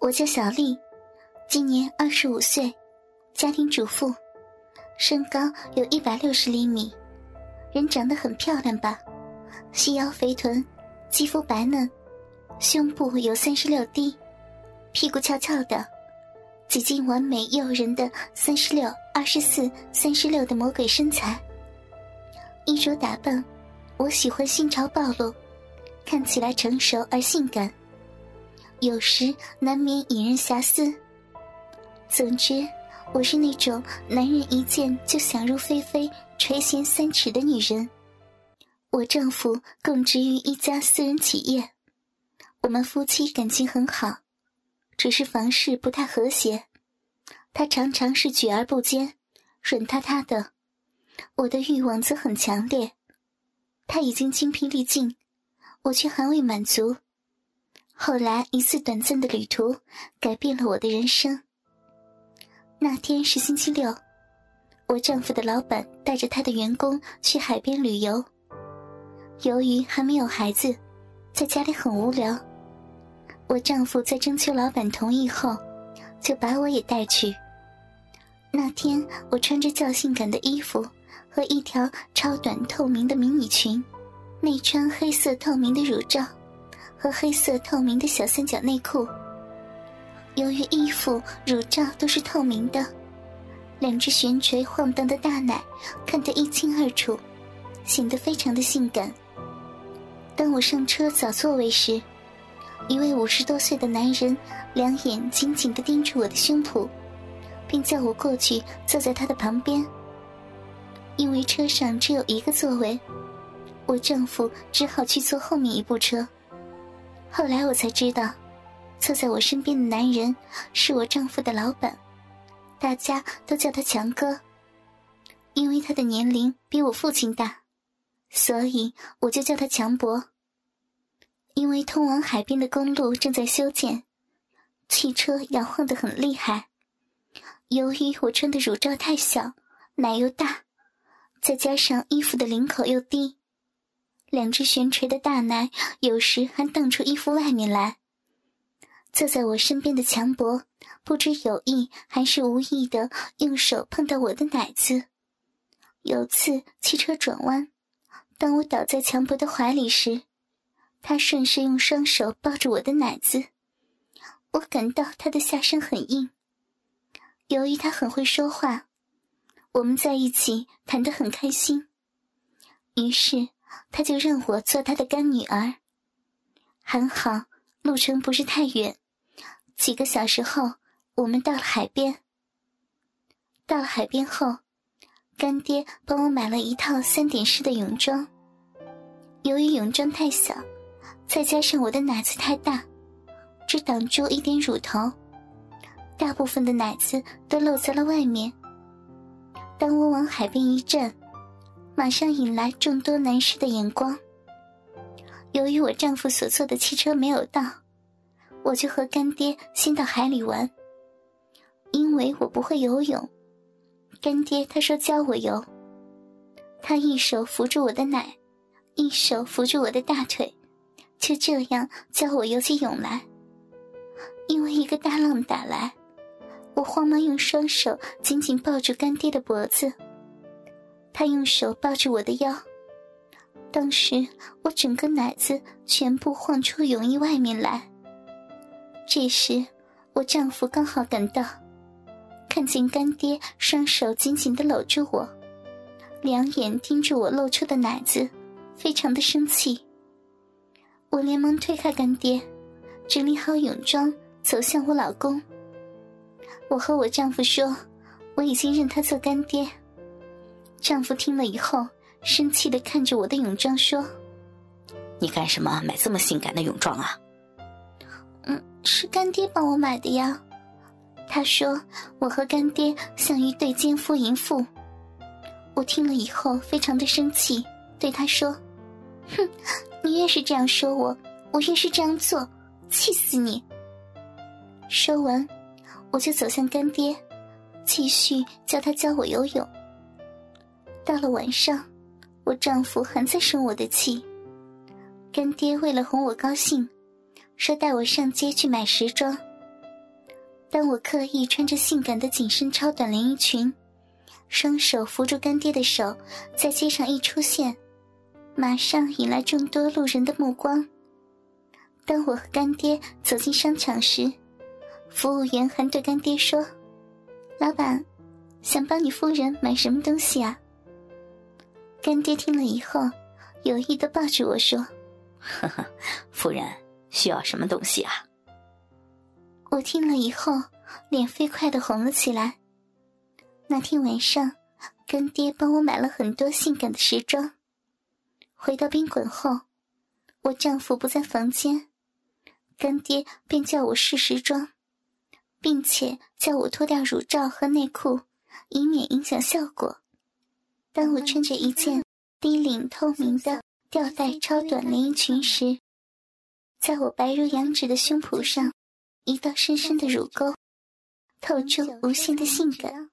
我叫小丽，今年二十五岁，家庭主妇，身高有一百六十厘米，人长得很漂亮吧？细腰肥臀，肌肤白嫩，胸部有三十六 D，屁股翘翘的，几近完美诱人的三十六、二十四、三十六的魔鬼身材。衣着打扮，我喜欢新潮暴露，看起来成熟而性感。有时难免引人遐思。总之，我是那种男人一见就想入非非、垂涎三尺的女人。我丈夫供职于一家私人企业，我们夫妻感情很好，只是房事不太和谐。他常常是举而不坚，软塌塌的，我的欲望则很强烈。他已经精疲力尽，我却还未满足。后来一次短暂的旅途，改变了我的人生。那天是星期六，我丈夫的老板带着他的员工去海边旅游。由于还没有孩子，在家里很无聊，我丈夫在征求老板同意后，就把我也带去。那天我穿着较性感的衣服和一条超短透明的迷你裙，内穿黑色透明的乳罩。和黑色透明的小三角内裤。由于衣服、乳罩都是透明的，两只悬垂晃荡的大奶看得一清二楚，显得非常的性感。当我上车找座位时，一位五十多岁的男人两眼紧紧地盯住我的胸脯，并叫我过去坐在他的旁边。因为车上只有一个座位，我丈夫只好去坐后面一部车。后来我才知道，坐在我身边的男人是我丈夫的老板，大家都叫他强哥。因为他的年龄比我父亲大，所以我就叫他强伯。因为通往海边的公路正在修建，汽车摇晃得很厉害。由于我穿的乳罩太小，奶又大，再加上衣服的领口又低。两只悬垂的大奶有时还荡出衣服外面来。坐在我身边的强伯不知有意还是无意的用手碰到我的奶子。有次汽车转弯，当我倒在强伯的怀里时，他顺势用双手抱着我的奶子。我感到他的下身很硬。由于他很会说话，我们在一起谈得很开心。于是。他就认我做他的干女儿。还好，路程不是太远，几个小时后，我们到了海边。到了海边后，干爹帮我买了一套三点式的泳装。由于泳装太小，再加上我的奶子太大，只挡住一点乳头，大部分的奶子都露在了外面。当我往海边一站。马上引来众多男士的眼光。由于我丈夫所坐的汽车没有到，我就和干爹先到海里玩。因为我不会游泳，干爹他说教我游。他一手扶住我的奶，一手扶住我的大腿，就这样教我游起泳来。因为一个大浪打来，我慌忙用双手紧紧抱住干爹的脖子。他用手抱着我的腰，当时我整个奶子全部晃出泳衣外面来。这时，我丈夫刚好赶到，看见干爹双手紧紧的搂住我，两眼盯着我露出的奶子，非常的生气。我连忙推开干爹，整理好泳装，走向我老公。我和我丈夫说，我已经认他做干爹。丈夫听了以后，生气的看着我的泳装说：“你干什么买这么性感的泳装啊？”“嗯，是干爹帮我买的呀。”他说：“我和干爹像一对奸夫淫妇。”我听了以后非常的生气，对他说：“哼，你越是这样说我，我越是这样做，气死你！”说完，我就走向干爹，继续叫他教我游泳。到了晚上，我丈夫还在生我的气。干爹为了哄我高兴，说带我上街去买时装。当我刻意穿着性感的紧身超短连衣裙，双手扶住干爹的手，在街上一出现，马上引来众多路人的目光。当我和干爹走进商场时，服务员还对干爹说：“老板，想帮你夫人买什么东西啊？”干爹听了以后，有意的抱着我说：“呵呵，夫人需要什么东西啊？”我听了以后，脸飞快的红了起来。那天晚上，干爹帮我买了很多性感的时装。回到宾馆后，我丈夫不在房间。干爹便叫我试时装，并且叫我脱掉乳罩和内裤，以免影响效果。当我穿着一件低领透明的吊带超短连衣裙时，在我白如羊脂的胸脯上，一道深深的乳沟，透出无限的性感。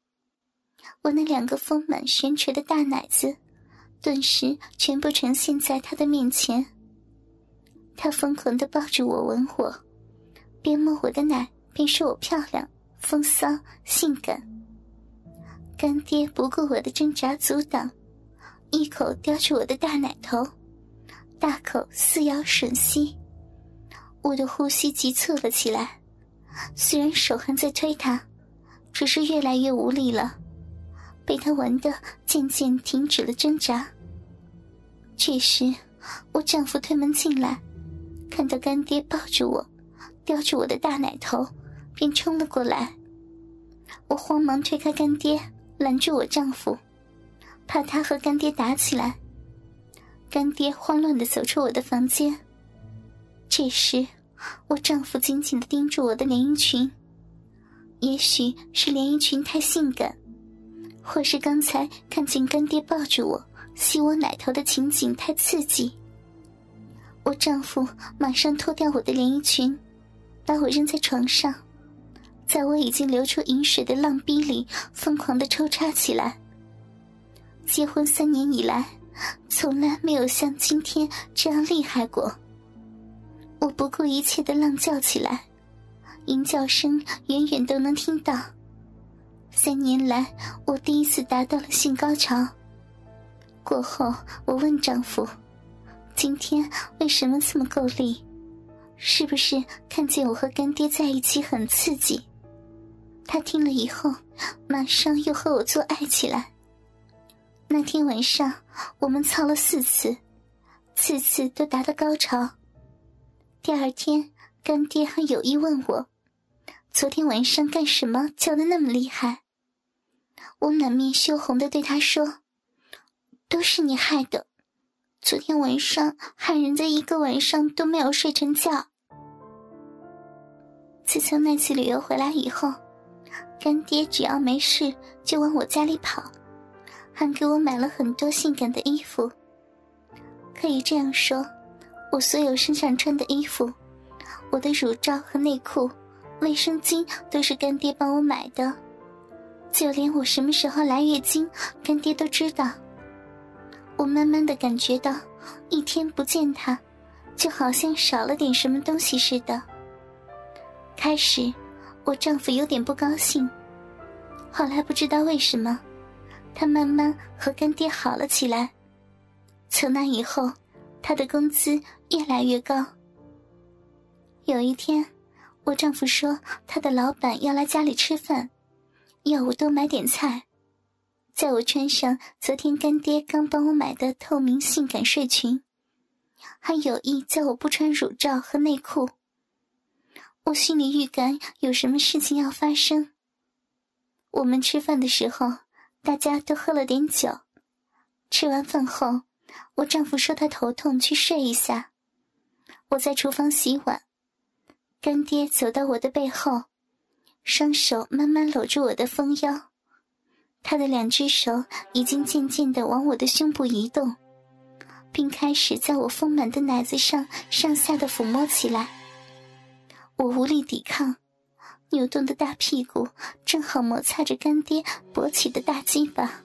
我那两个丰满悬垂的大奶子，顿时全部呈现在他的面前。他疯狂的抱着我吻我，边摸我的奶边说我漂亮、风骚、性感。干爹不顾我的挣扎阻挡，一口叼住我的大奶头，大口撕咬吮吸。我的呼吸急促了起来，虽然手还在推他，只是越来越无力了，被他玩的渐渐停止了挣扎。这时，我丈夫推门进来。看到干爹抱着我，叼住我的大奶头，便冲了过来。我慌忙推开干爹，拦住我丈夫，怕他和干爹打起来。干爹慌乱的走出我的房间。这时，我丈夫紧紧的盯住我的连衣裙。也许是连衣裙太性感，或是刚才看见干爹抱着我吸我奶头的情景太刺激。我丈夫马上脱掉我的连衣裙，把我扔在床上，在我已经流出饮水的浪逼里疯狂的抽插起来。结婚三年以来，从来没有像今天这样厉害过。我不顾一切的浪叫起来，淫叫声远远都能听到。三年来，我第一次达到了性高潮。过后，我问丈夫。今天为什么这么够力？是不是看见我和干爹在一起很刺激？他听了以后，马上又和我做爱起来。那天晚上我们操了四次，次次都达到高潮。第二天，干爹还有意问我，昨天晚上干什么叫的那么厉害？我满面羞红的对他说：“都是你害的。”昨天晚上害人家一个晚上都没有睡成觉。自从那次旅游回来以后，干爹只要没事就往我家里跑，还给我买了很多性感的衣服。可以这样说，我所有身上穿的衣服，我的乳罩和内裤、卫生巾都是干爹帮我买的，就连我什么时候来月经，干爹都知道。我慢慢的感觉到，一天不见他，就好像少了点什么东西似的。开始，我丈夫有点不高兴，后来不知道为什么，他慢慢和干爹好了起来。从那以后，他的工资越来越高。有一天，我丈夫说他的老板要来家里吃饭，要我多买点菜。叫我穿上昨天干爹刚帮我买的透明性感睡裙，还有意叫我不穿乳罩和内裤。我心里预感有什么事情要发生。我们吃饭的时候，大家都喝了点酒。吃完饭后，我丈夫说他头痛，去睡一下。我在厨房洗碗，干爹走到我的背后，双手慢慢搂住我的丰腰。他的两只手已经渐渐的往我的胸部移动，并开始在我丰满的奶子上上下的抚摸起来。我无力抵抗，扭动的大屁股正好摩擦着干爹勃起的大鸡巴。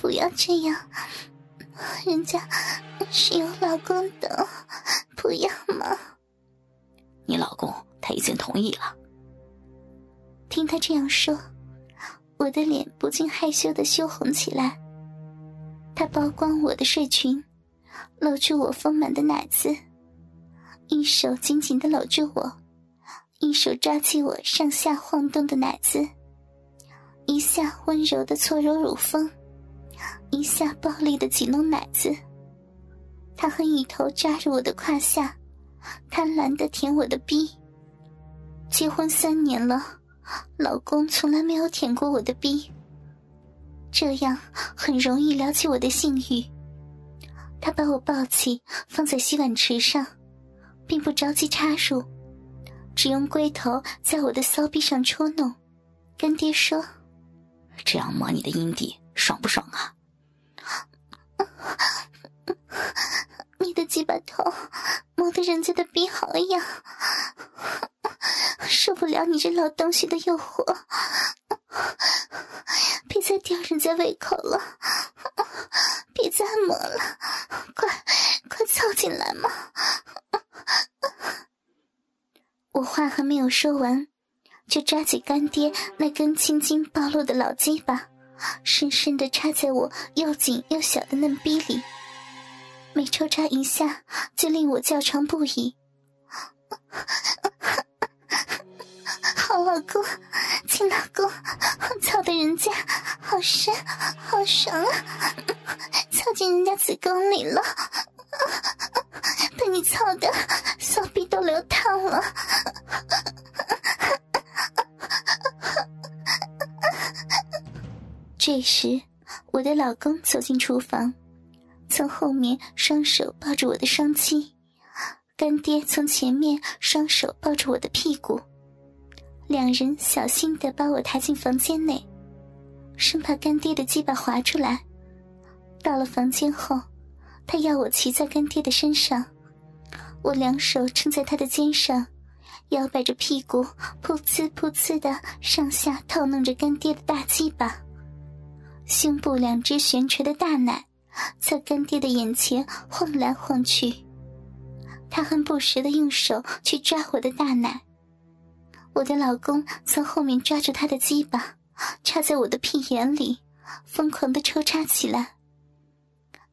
不要这样，人家是有老公的，不要嘛！你老公他已经同意了，听他这样说，我的脸不禁害羞的羞红起来。他剥光我的睡裙，露出我丰满的奶子，一手紧紧的搂住我，一手抓起我上下晃动的奶子，一下温柔的搓揉乳峰，一下暴力的挤弄奶子。他还一头扎着我的胯下，贪婪的舔我的逼。结婚三年了，老公从来没有舔过我的逼。这样很容易撩起我的性欲。他把我抱起放在洗碗池上，并不着急插入，只用龟头在我的骚逼上戳弄。干爹说：“这样摸你的阴蒂爽不爽啊？” 你的鸡巴头摸得人家的逼好痒，受不了你这老东西的诱惑，别再吊人家胃口了，别再摸了，快快凑进来嘛！我话还没有说完，就抓起干爹那根青筋暴露的老鸡巴，深深的插在我又紧又小的嫩逼里。每抽插一下，就令我叫床不已。好老公，亲老公，操的人家好深，好爽啊！操进人家子宫里了，被你操的骚逼都流淌了。这时，我的老公走进厨房。从后面双手抱着我的双膝，干爹从前面双手抱着我的屁股，两人小心的把我抬进房间内，生怕干爹的鸡巴滑出来。到了房间后，他要我骑在干爹的身上，我两手撑在他的肩上，摇摆着屁股，噗呲噗呲的上下套弄着干爹的大鸡巴，胸部两只悬垂的大奶。在干爹的眼前晃来晃去，他很不时的用手去抓我的大奶。我的老公从后面抓住他的鸡巴，插在我的屁眼里，疯狂的抽插起来。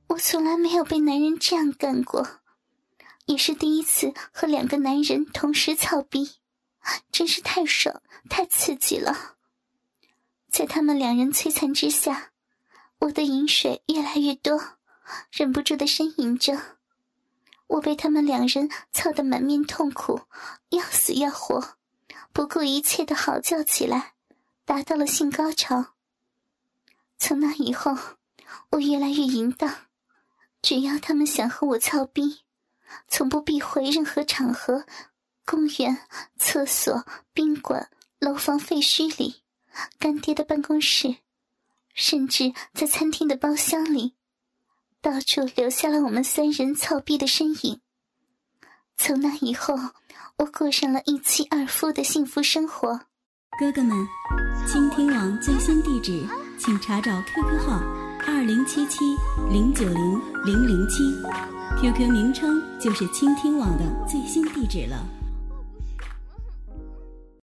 我从来没有被男人这样干过，也是第一次和两个男人同时操逼，真是太爽太刺激了。在他们两人摧残之下。我的饮水越来越多，忍不住的呻吟着。我被他们两人操得满面痛苦，要死要活，不顾一切的嚎叫起来，达到了性高潮。从那以后，我越来越淫荡，只要他们想和我操逼，从不避讳任何场合，公园、厕所、宾馆、楼房废墟里，干爹的办公室。甚至在餐厅的包厢里，到处留下了我们三人操逼的身影。从那以后，我过上了一妻二夫的幸福生活。哥哥们，倾听网最新地址，请查找 QQ 号二零七七零九零零零七，QQ 名称就是倾听网的最新地址了。